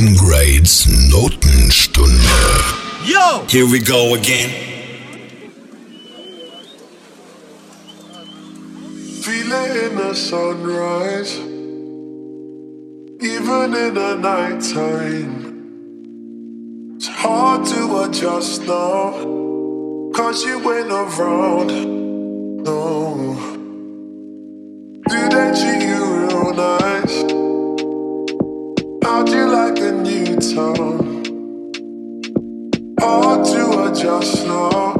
Grades Notenstunde. Yo! Here we go again. Feeling the sunrise, even in the nighttime. It's hard to adjust now, cause you ain't around. No. Do they treat you real nice? How'd you like a new town? Hard to adjust now,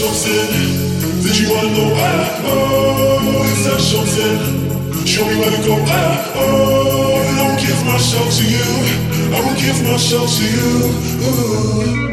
Champs-Élysées. Did you wanna know why? Oh, it's that Champs-Élysées. Show me where to go. Ah, oh, I'll give myself to you. I will give myself to you. Ooh.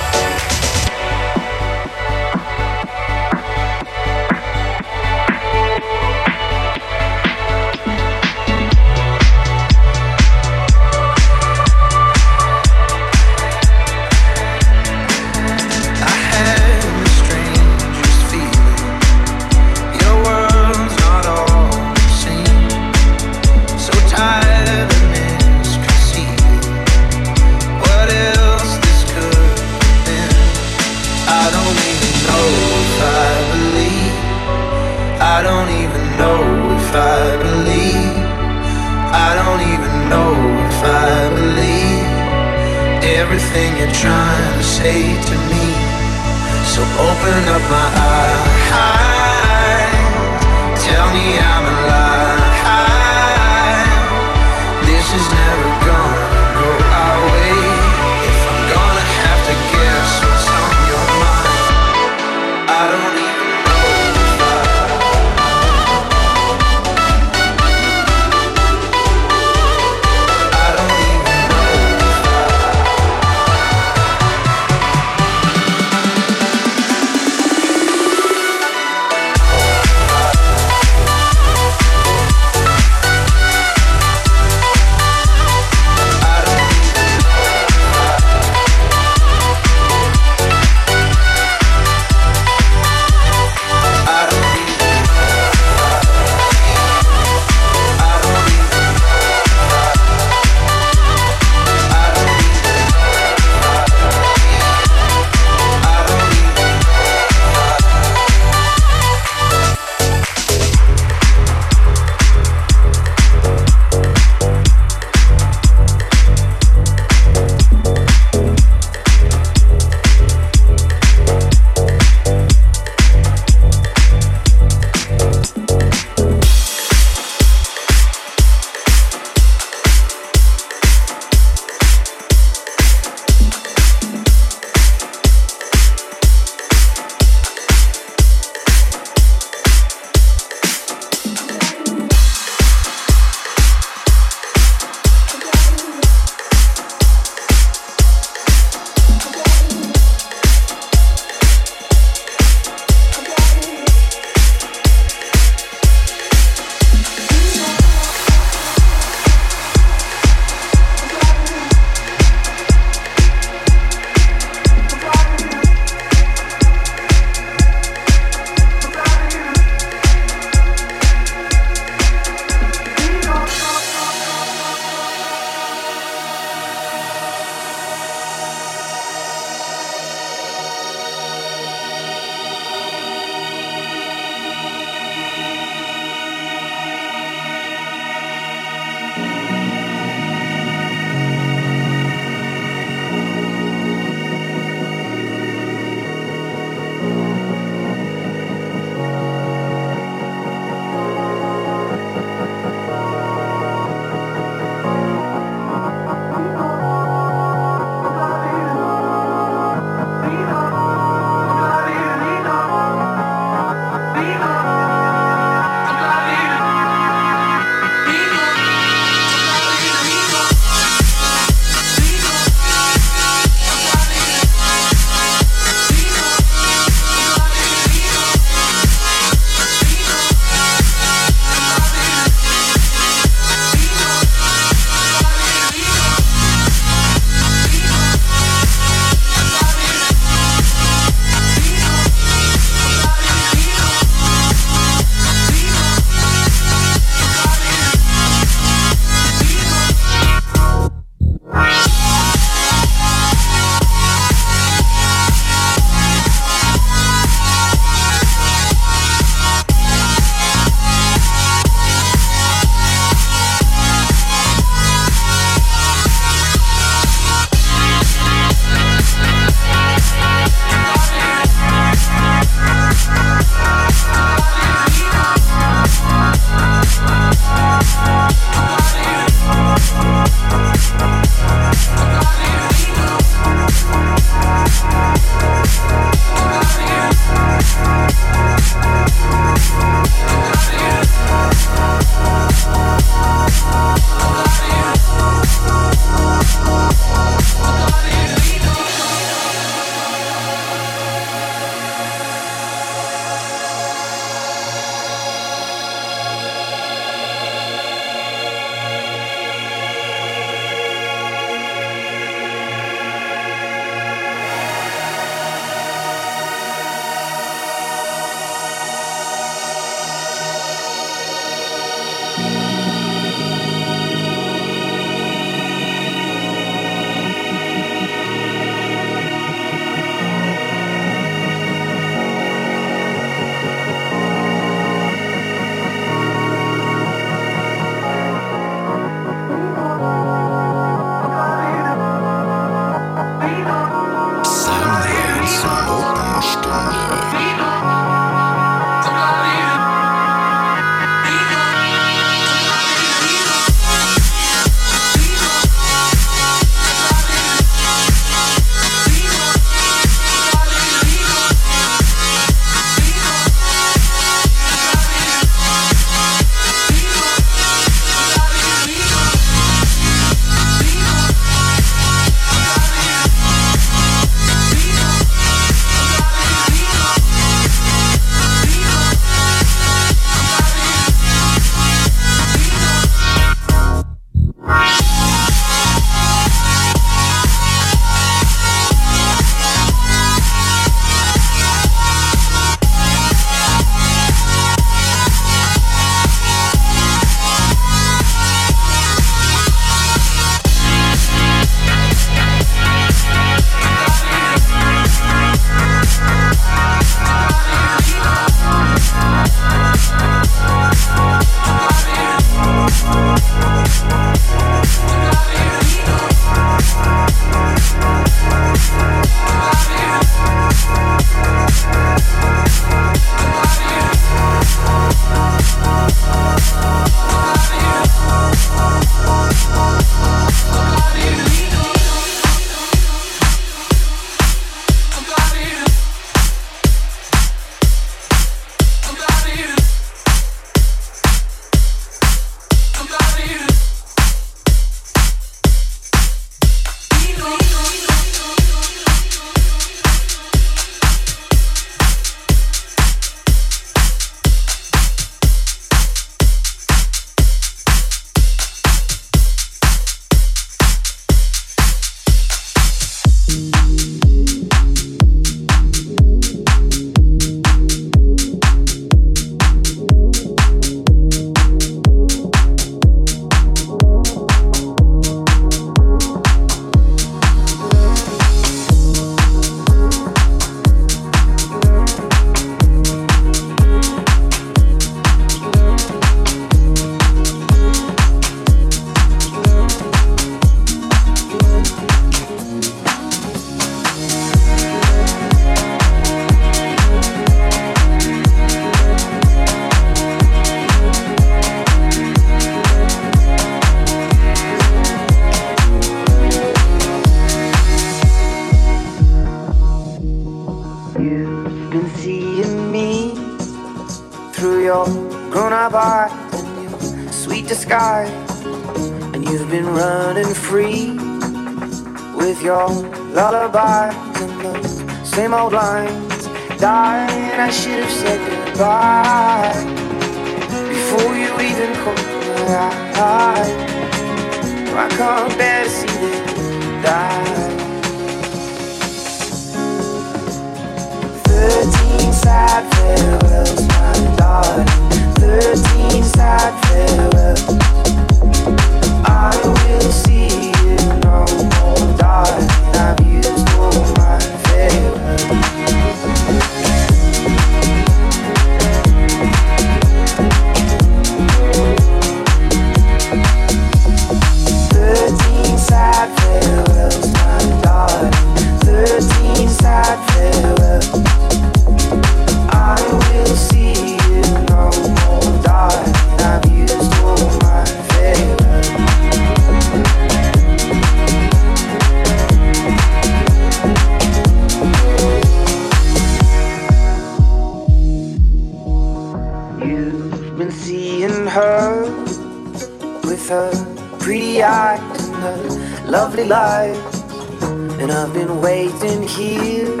waiting here.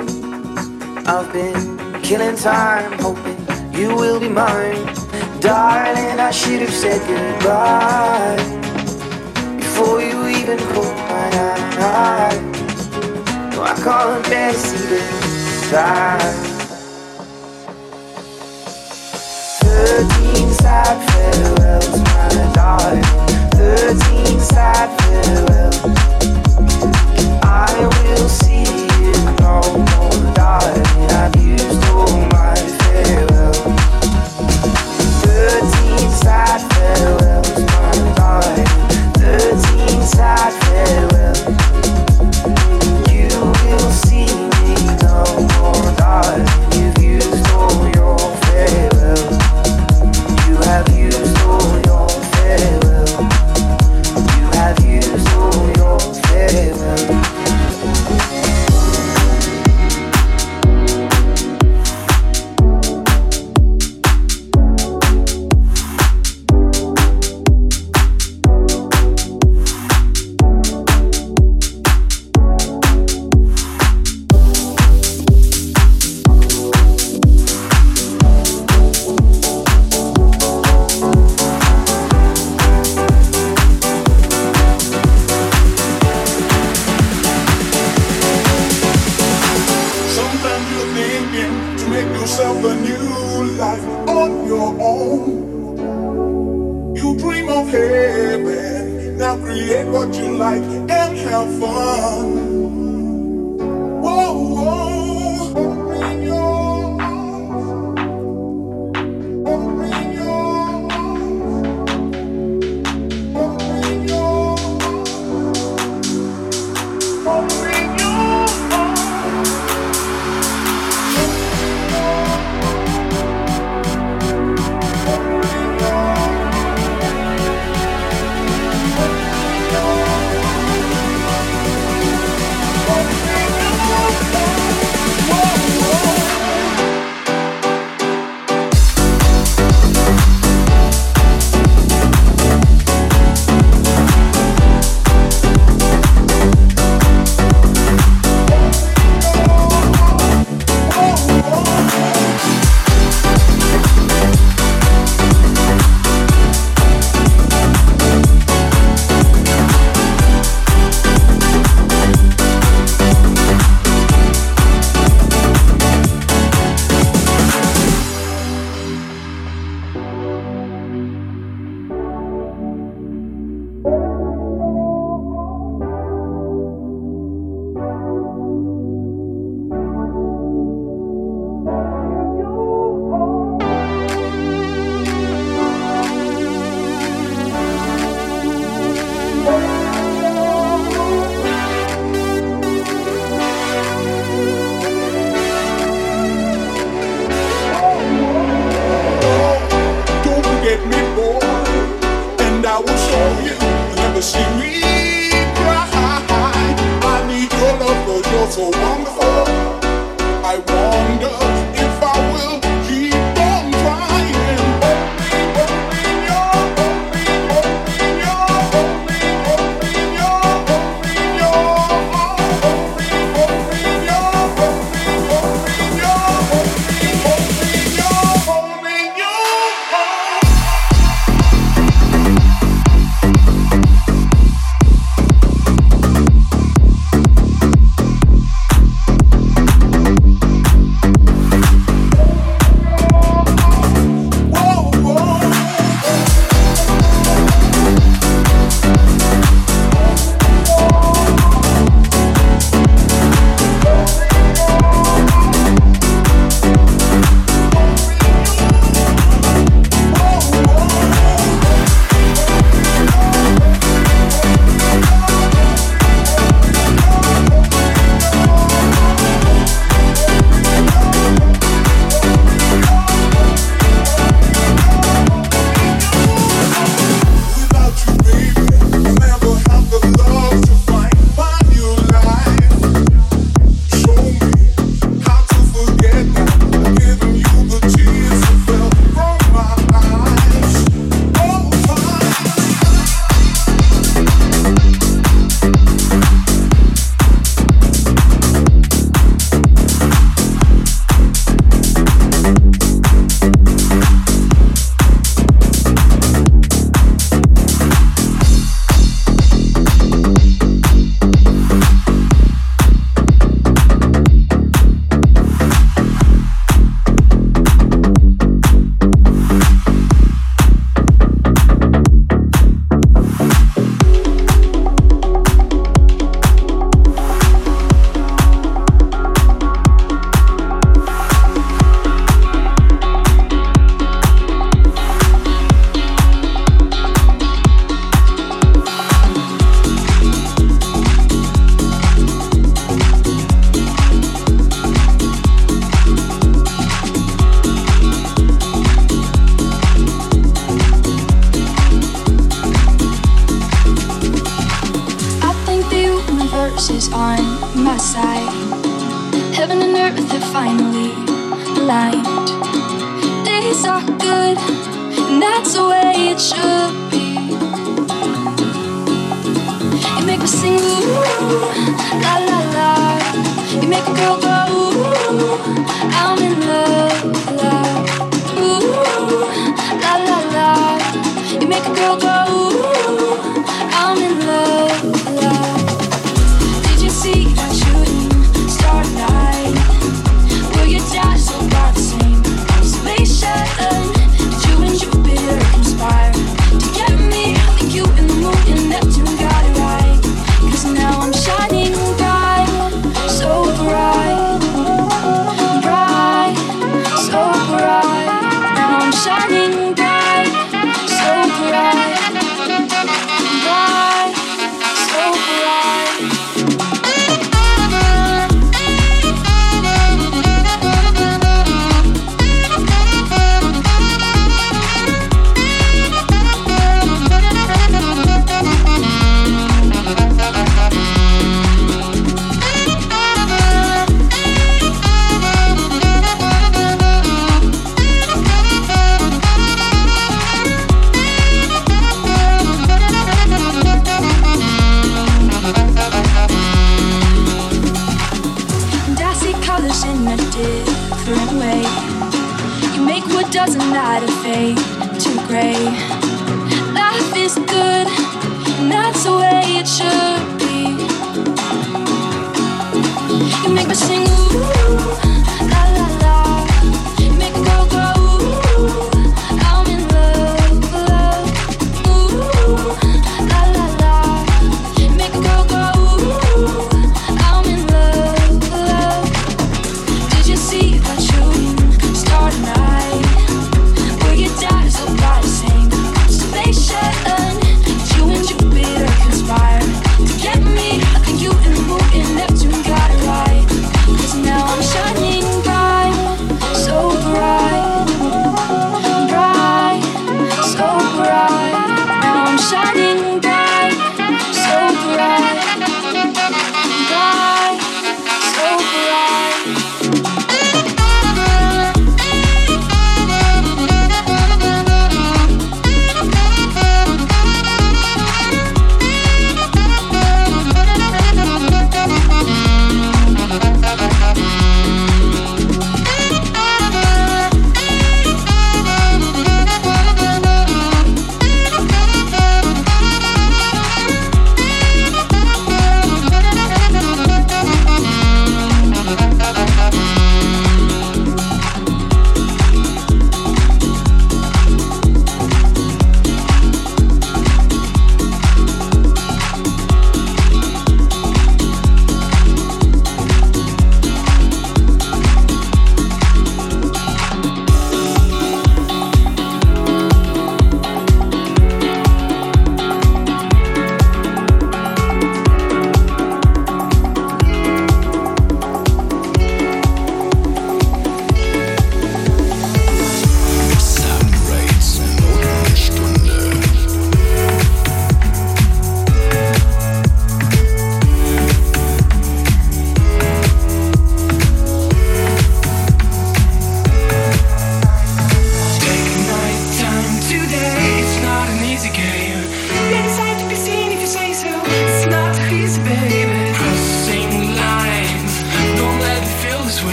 I've been killing time, hoping you will be mine. Darling, I should have said goodbye before you even caught my eye. No, I can't bear to see the time. Thirteen sad farewells, my darling. Thirteen sad farewells. and have fun.